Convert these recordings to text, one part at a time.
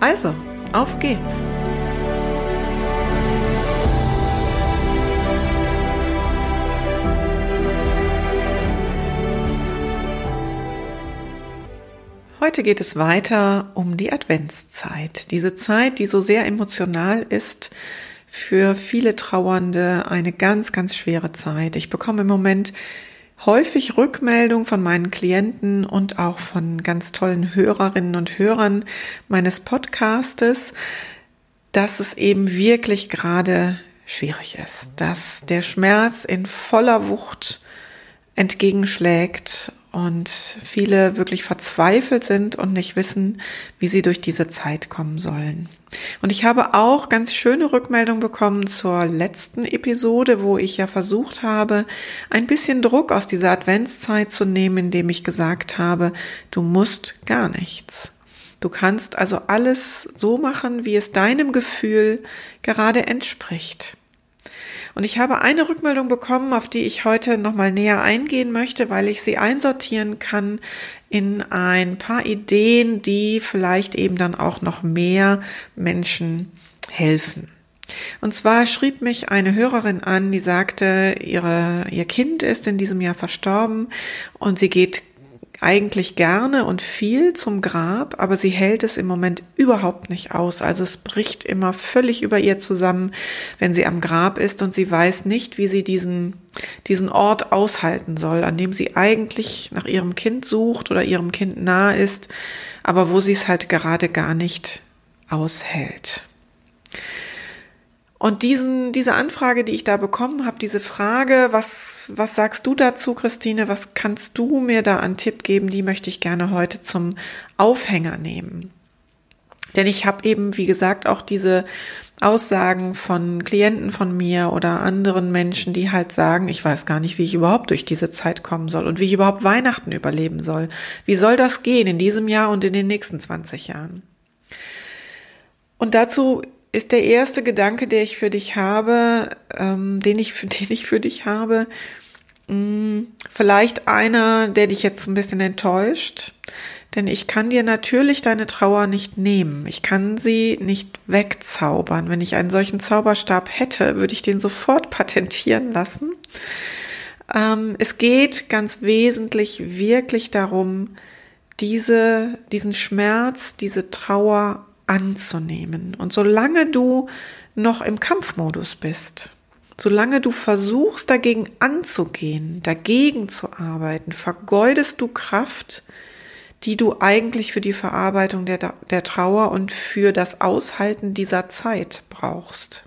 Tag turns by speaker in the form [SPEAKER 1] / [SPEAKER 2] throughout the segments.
[SPEAKER 1] Also, auf geht's! Heute geht es weiter um die Adventszeit. Diese Zeit, die so sehr emotional ist, für viele Trauernde eine ganz, ganz schwere Zeit. Ich bekomme im Moment häufig Rückmeldung von meinen Klienten und auch von ganz tollen Hörerinnen und Hörern meines Podcastes, dass es eben wirklich gerade schwierig ist, dass der Schmerz in voller Wucht entgegenschlägt und viele wirklich verzweifelt sind und nicht wissen, wie sie durch diese Zeit kommen sollen. Und ich habe auch ganz schöne Rückmeldungen bekommen zur letzten Episode, wo ich ja versucht habe, ein bisschen Druck aus dieser Adventszeit zu nehmen, indem ich gesagt habe, du musst gar nichts. Du kannst also alles so machen, wie es deinem Gefühl gerade entspricht. Und ich habe eine Rückmeldung bekommen, auf die ich heute nochmal näher eingehen möchte, weil ich sie einsortieren kann in ein paar Ideen, die vielleicht eben dann auch noch mehr Menschen helfen. Und zwar schrieb mich eine Hörerin an, die sagte, ihre, ihr Kind ist in diesem Jahr verstorben und sie geht eigentlich gerne und viel zum Grab, aber sie hält es im Moment überhaupt nicht aus. Also es bricht immer völlig über ihr zusammen, wenn sie am Grab ist und sie weiß nicht, wie sie diesen, diesen Ort aushalten soll, an dem sie eigentlich nach ihrem Kind sucht oder ihrem Kind nahe ist, aber wo sie es halt gerade gar nicht aushält. Und diesen, diese Anfrage, die ich da bekommen habe, diese Frage, was, was sagst du dazu, Christine? Was kannst du mir da an Tipp geben? Die möchte ich gerne heute zum Aufhänger nehmen. Denn ich habe eben, wie gesagt, auch diese Aussagen von Klienten von mir oder anderen Menschen, die halt sagen, ich weiß gar nicht, wie ich überhaupt durch diese Zeit kommen soll und wie ich überhaupt Weihnachten überleben soll. Wie soll das gehen in diesem Jahr und in den nächsten 20 Jahren? Und dazu ist der erste Gedanke, der ich für dich habe, ähm, den ich, den ich für dich habe, mh, mm, vielleicht einer, der dich jetzt ein bisschen enttäuscht. Denn ich kann dir natürlich deine Trauer nicht nehmen. Ich kann sie nicht wegzaubern. Wenn ich einen solchen Zauberstab hätte, würde ich den sofort patentieren lassen. Ähm, es geht ganz wesentlich wirklich darum, diese, diesen Schmerz, diese Trauer anzunehmen. Und solange du noch im Kampfmodus bist, solange du versuchst dagegen anzugehen, dagegen zu arbeiten, vergeudest du Kraft, die du eigentlich für die Verarbeitung der, der Trauer und für das Aushalten dieser Zeit brauchst.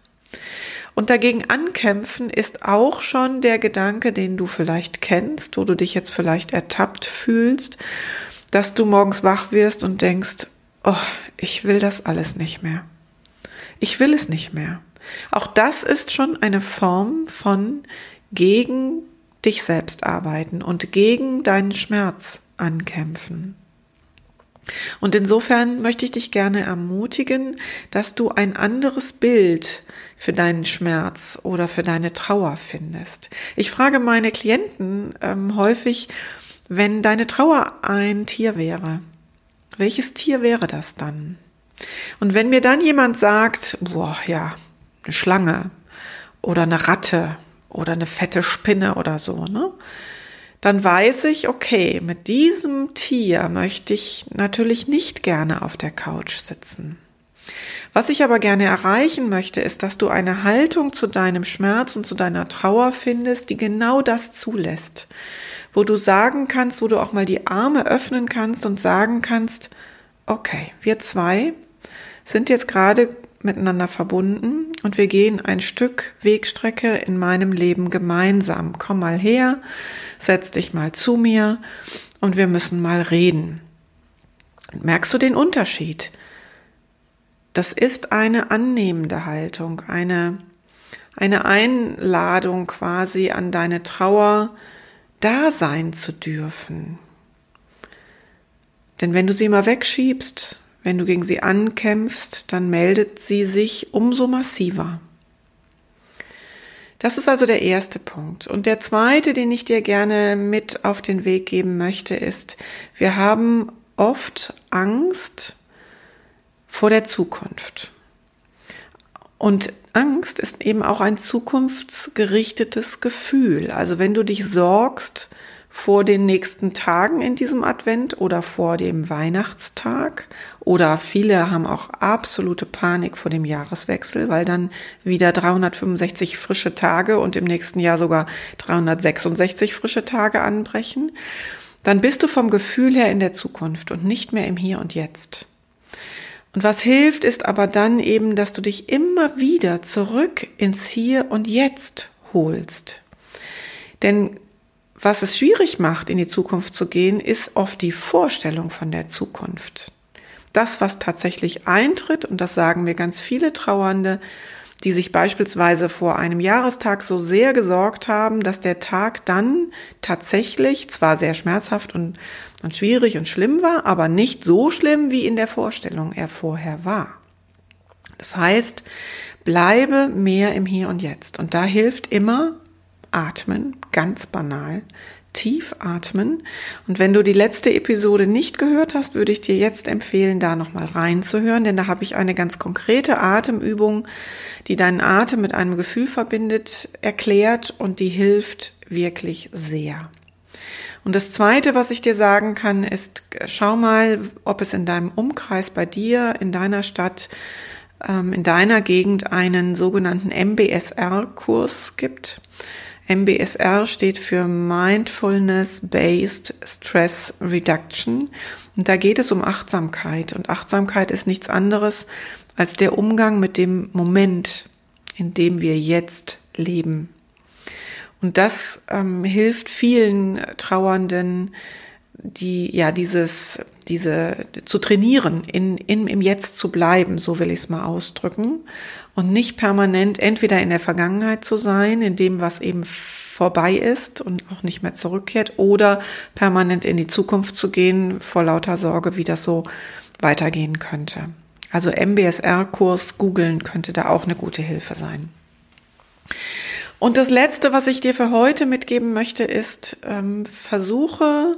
[SPEAKER 1] Und dagegen ankämpfen ist auch schon der Gedanke, den du vielleicht kennst, wo du dich jetzt vielleicht ertappt fühlst, dass du morgens wach wirst und denkst, oh, ich will das alles nicht mehr. Ich will es nicht mehr. Auch das ist schon eine Form von gegen dich selbst arbeiten und gegen deinen Schmerz ankämpfen. Und insofern möchte ich dich gerne ermutigen, dass du ein anderes Bild für deinen Schmerz oder für deine Trauer findest. Ich frage meine Klienten ähm, häufig, wenn deine Trauer ein Tier wäre, welches Tier wäre das dann? Und wenn mir dann jemand sagt, boah, ja, eine Schlange oder eine Ratte oder eine fette Spinne oder so, ne? Dann weiß ich, okay, mit diesem Tier möchte ich natürlich nicht gerne auf der Couch sitzen. Was ich aber gerne erreichen möchte, ist, dass du eine Haltung zu deinem Schmerz und zu deiner Trauer findest, die genau das zulässt wo du sagen kannst, wo du auch mal die Arme öffnen kannst und sagen kannst, okay, wir zwei sind jetzt gerade miteinander verbunden und wir gehen ein Stück Wegstrecke in meinem Leben gemeinsam. Komm mal her, setz dich mal zu mir und wir müssen mal reden. Merkst du den Unterschied? das ist eine annehmende Haltung, eine, eine Einladung quasi an deine Trauer da sein zu dürfen. Denn wenn du sie immer wegschiebst, wenn du gegen sie ankämpfst, dann meldet sie sich umso massiver. Das ist also der erste Punkt. Und der zweite, den ich dir gerne mit auf den Weg geben möchte, ist, wir haben oft Angst vor der Zukunft. Und Angst ist eben auch ein zukunftsgerichtetes Gefühl. Also wenn du dich sorgst vor den nächsten Tagen in diesem Advent oder vor dem Weihnachtstag oder viele haben auch absolute Panik vor dem Jahreswechsel, weil dann wieder 365 frische Tage und im nächsten Jahr sogar 366 frische Tage anbrechen, dann bist du vom Gefühl her in der Zukunft und nicht mehr im Hier und Jetzt. Und was hilft, ist aber dann eben, dass du dich immer wieder zurück ins Hier und Jetzt holst. Denn was es schwierig macht, in die Zukunft zu gehen, ist oft die Vorstellung von der Zukunft. Das, was tatsächlich eintritt, und das sagen mir ganz viele Trauernde, die sich beispielsweise vor einem Jahrestag so sehr gesorgt haben, dass der Tag dann tatsächlich zwar sehr schmerzhaft und, und schwierig und schlimm war, aber nicht so schlimm, wie in der Vorstellung er vorher war. Das heißt, bleibe mehr im Hier und Jetzt. Und da hilft immer Atmen, ganz banal tief atmen. Und wenn du die letzte Episode nicht gehört hast, würde ich dir jetzt empfehlen, da nochmal reinzuhören, denn da habe ich eine ganz konkrete Atemübung, die deinen Atem mit einem Gefühl verbindet, erklärt und die hilft wirklich sehr. Und das zweite, was ich dir sagen kann, ist, schau mal, ob es in deinem Umkreis bei dir, in deiner Stadt, ähm, in deiner Gegend einen sogenannten MBSR-Kurs gibt. MBSR steht für Mindfulness-Based Stress Reduction. Und da geht es um Achtsamkeit. Und Achtsamkeit ist nichts anderes als der Umgang mit dem Moment, in dem wir jetzt leben. Und das ähm, hilft vielen Trauernden, die ja dieses diese zu trainieren, in, in, im Jetzt zu bleiben, so will ich es mal ausdrücken, und nicht permanent entweder in der Vergangenheit zu sein, in dem, was eben vorbei ist und auch nicht mehr zurückkehrt, oder permanent in die Zukunft zu gehen, vor lauter Sorge, wie das so weitergehen könnte. Also MBSR-Kurs googeln könnte da auch eine gute Hilfe sein. Und das Letzte, was ich dir für heute mitgeben möchte, ist, ähm, versuche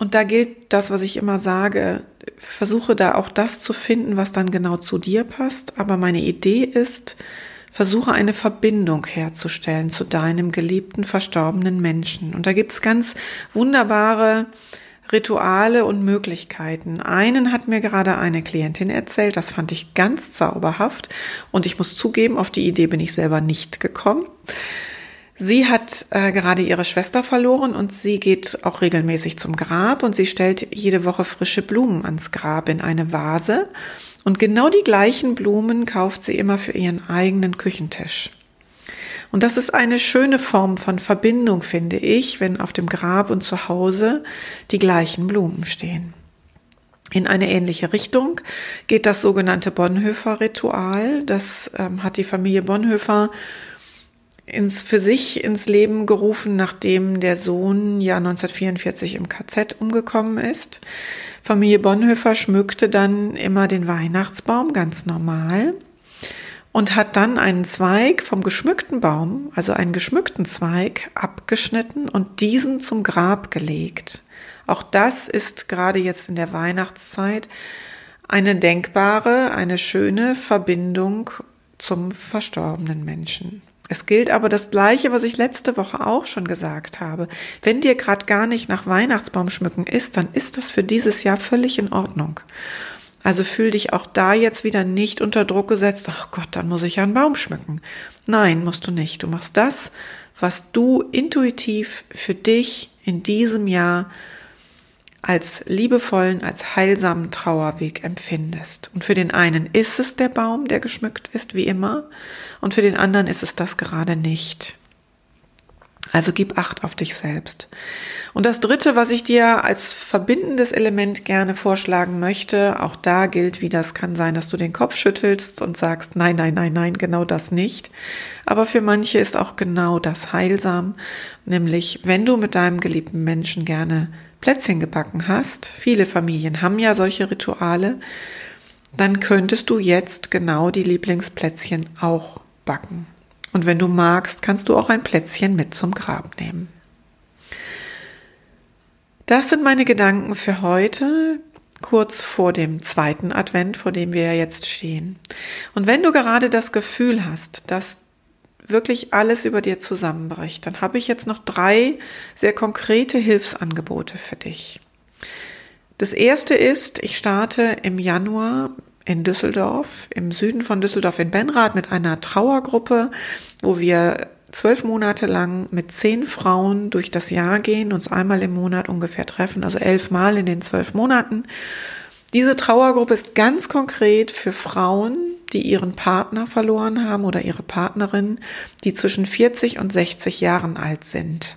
[SPEAKER 1] und da gilt das, was ich immer sage, versuche da auch das zu finden, was dann genau zu dir passt. Aber meine Idee ist, versuche eine Verbindung herzustellen zu deinem geliebten, verstorbenen Menschen. Und da gibt's ganz wunderbare Rituale und Möglichkeiten. Einen hat mir gerade eine Klientin erzählt, das fand ich ganz zauberhaft. Und ich muss zugeben, auf die Idee bin ich selber nicht gekommen. Sie hat äh, gerade ihre Schwester verloren und sie geht auch regelmäßig zum Grab und sie stellt jede Woche frische Blumen ans Grab in eine Vase. Und genau die gleichen Blumen kauft sie immer für ihren eigenen Küchentisch. Und das ist eine schöne Form von Verbindung, finde ich, wenn auf dem Grab und zu Hause die gleichen Blumen stehen. In eine ähnliche Richtung geht das sogenannte Bonhoeffer-Ritual. Das ähm, hat die Familie Bonhoeffer ins, für sich ins Leben gerufen, nachdem der Sohn ja 1944 im KZ umgekommen ist. Familie Bonhoeffer schmückte dann immer den Weihnachtsbaum ganz normal und hat dann einen Zweig vom geschmückten Baum, also einen geschmückten Zweig, abgeschnitten und diesen zum Grab gelegt. Auch das ist gerade jetzt in der Weihnachtszeit eine denkbare, eine schöne Verbindung zum verstorbenen Menschen. Es gilt aber das Gleiche, was ich letzte Woche auch schon gesagt habe. Wenn dir gerade gar nicht nach Weihnachtsbaum schmücken ist, dann ist das für dieses Jahr völlig in Ordnung. Also fühl dich auch da jetzt wieder nicht unter Druck gesetzt, ach Gott, dann muss ich ja einen Baum schmücken. Nein, musst du nicht. Du machst das, was du intuitiv für dich in diesem Jahr als liebevollen, als heilsamen Trauerweg empfindest. Und für den einen ist es der Baum, der geschmückt ist, wie immer, und für den anderen ist es das gerade nicht. Also gib Acht auf dich selbst. Und das Dritte, was ich dir als verbindendes Element gerne vorschlagen möchte, auch da gilt wie das kann sein, dass du den Kopf schüttelst und sagst, nein, nein, nein, nein, genau das nicht. Aber für manche ist auch genau das heilsam, nämlich wenn du mit deinem geliebten Menschen gerne Plätzchen gebacken hast, viele Familien haben ja solche Rituale, dann könntest du jetzt genau die Lieblingsplätzchen auch backen. Und wenn du magst, kannst du auch ein Plätzchen mit zum Grab nehmen. Das sind meine Gedanken für heute, kurz vor dem zweiten Advent, vor dem wir ja jetzt stehen. Und wenn du gerade das Gefühl hast, dass wirklich alles über dir zusammenbricht, dann habe ich jetzt noch drei sehr konkrete Hilfsangebote für dich. Das erste ist, ich starte im Januar in Düsseldorf, im Süden von Düsseldorf in Benrath mit einer Trauergruppe, wo wir zwölf Monate lang mit zehn Frauen durch das Jahr gehen, uns einmal im Monat ungefähr treffen, also elf Mal in den zwölf Monaten. Diese Trauergruppe ist ganz konkret für Frauen, die ihren Partner verloren haben oder ihre Partnerin, die zwischen 40 und 60 Jahren alt sind.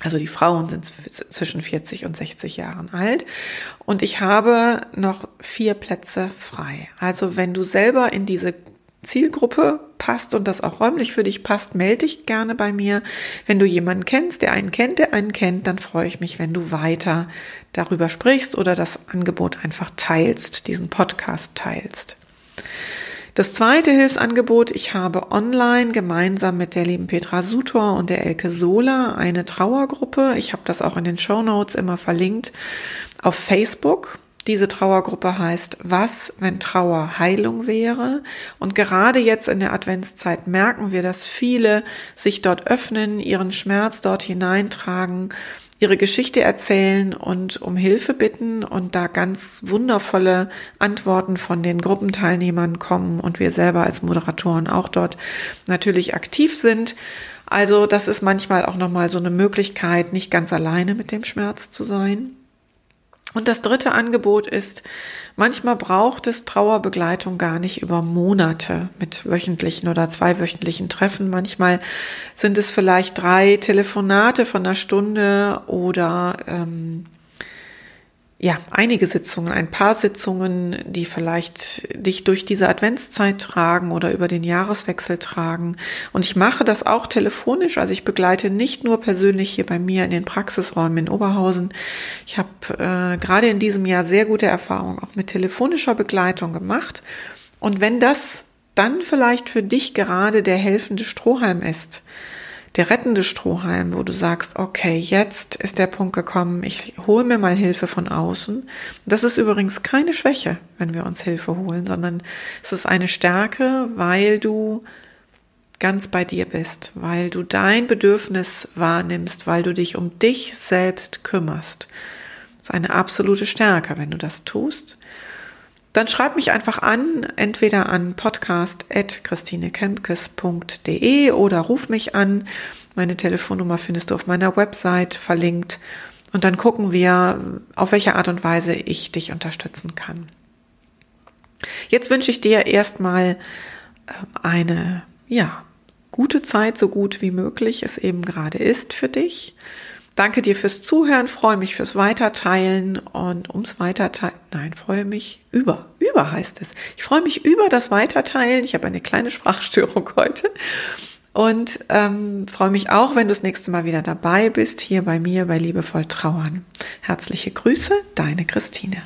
[SPEAKER 1] Also die Frauen sind zwischen 40 und 60 Jahren alt. Und ich habe noch vier Plätze frei. Also wenn du selber in diese Zielgruppe passt und das auch räumlich für dich passt, melde dich gerne bei mir. Wenn du jemanden kennst, der einen kennt, der einen kennt, dann freue ich mich, wenn du weiter darüber sprichst oder das Angebot einfach teilst, diesen Podcast teilst. Das zweite Hilfsangebot, ich habe online gemeinsam mit der lieben Petra Sutor und der Elke Sola eine Trauergruppe. Ich habe das auch in den Show Notes immer verlinkt auf Facebook. Diese Trauergruppe heißt Was, wenn Trauer Heilung wäre? Und gerade jetzt in der Adventszeit merken wir, dass viele sich dort öffnen, ihren Schmerz dort hineintragen ihre Geschichte erzählen und um Hilfe bitten und da ganz wundervolle Antworten von den Gruppenteilnehmern kommen und wir selber als Moderatoren auch dort natürlich aktiv sind. Also das ist manchmal auch nochmal so eine Möglichkeit, nicht ganz alleine mit dem Schmerz zu sein. Und das dritte Angebot ist, manchmal braucht es Trauerbegleitung gar nicht über Monate mit wöchentlichen oder zweiwöchentlichen Treffen. Manchmal sind es vielleicht drei Telefonate von einer Stunde oder ähm, ja, einige Sitzungen, ein paar Sitzungen, die vielleicht dich durch diese Adventszeit tragen oder über den Jahreswechsel tragen. Und ich mache das auch telefonisch. Also ich begleite nicht nur persönlich hier bei mir in den Praxisräumen in Oberhausen. Ich habe äh, gerade in diesem Jahr sehr gute Erfahrungen auch mit telefonischer Begleitung gemacht. Und wenn das dann vielleicht für dich gerade der helfende Strohhalm ist, der rettende Strohhalm, wo du sagst, okay, jetzt ist der Punkt gekommen, ich hole mir mal Hilfe von außen. Das ist übrigens keine Schwäche, wenn wir uns Hilfe holen, sondern es ist eine Stärke, weil du ganz bei dir bist, weil du dein Bedürfnis wahrnimmst, weil du dich um dich selbst kümmerst. Das ist eine absolute Stärke, wenn du das tust. Dann schreib mich einfach an, entweder an podcast.christinekempkes.de oder ruf mich an. Meine Telefonnummer findest du auf meiner Website verlinkt. Und dann gucken wir, auf welche Art und Weise ich dich unterstützen kann. Jetzt wünsche ich dir erstmal ähm, eine, ja, gute Zeit, so gut wie möglich es eben gerade ist für dich. Danke dir fürs Zuhören, freue mich fürs Weiterteilen und ums Weiterteilen, nein, freue mich über, über heißt es. Ich freue mich über das Weiterteilen. Ich habe eine kleine Sprachstörung heute und ähm, freue mich auch, wenn du das nächste Mal wieder dabei bist, hier bei mir bei Liebevoll Trauern. Herzliche Grüße, deine Christine.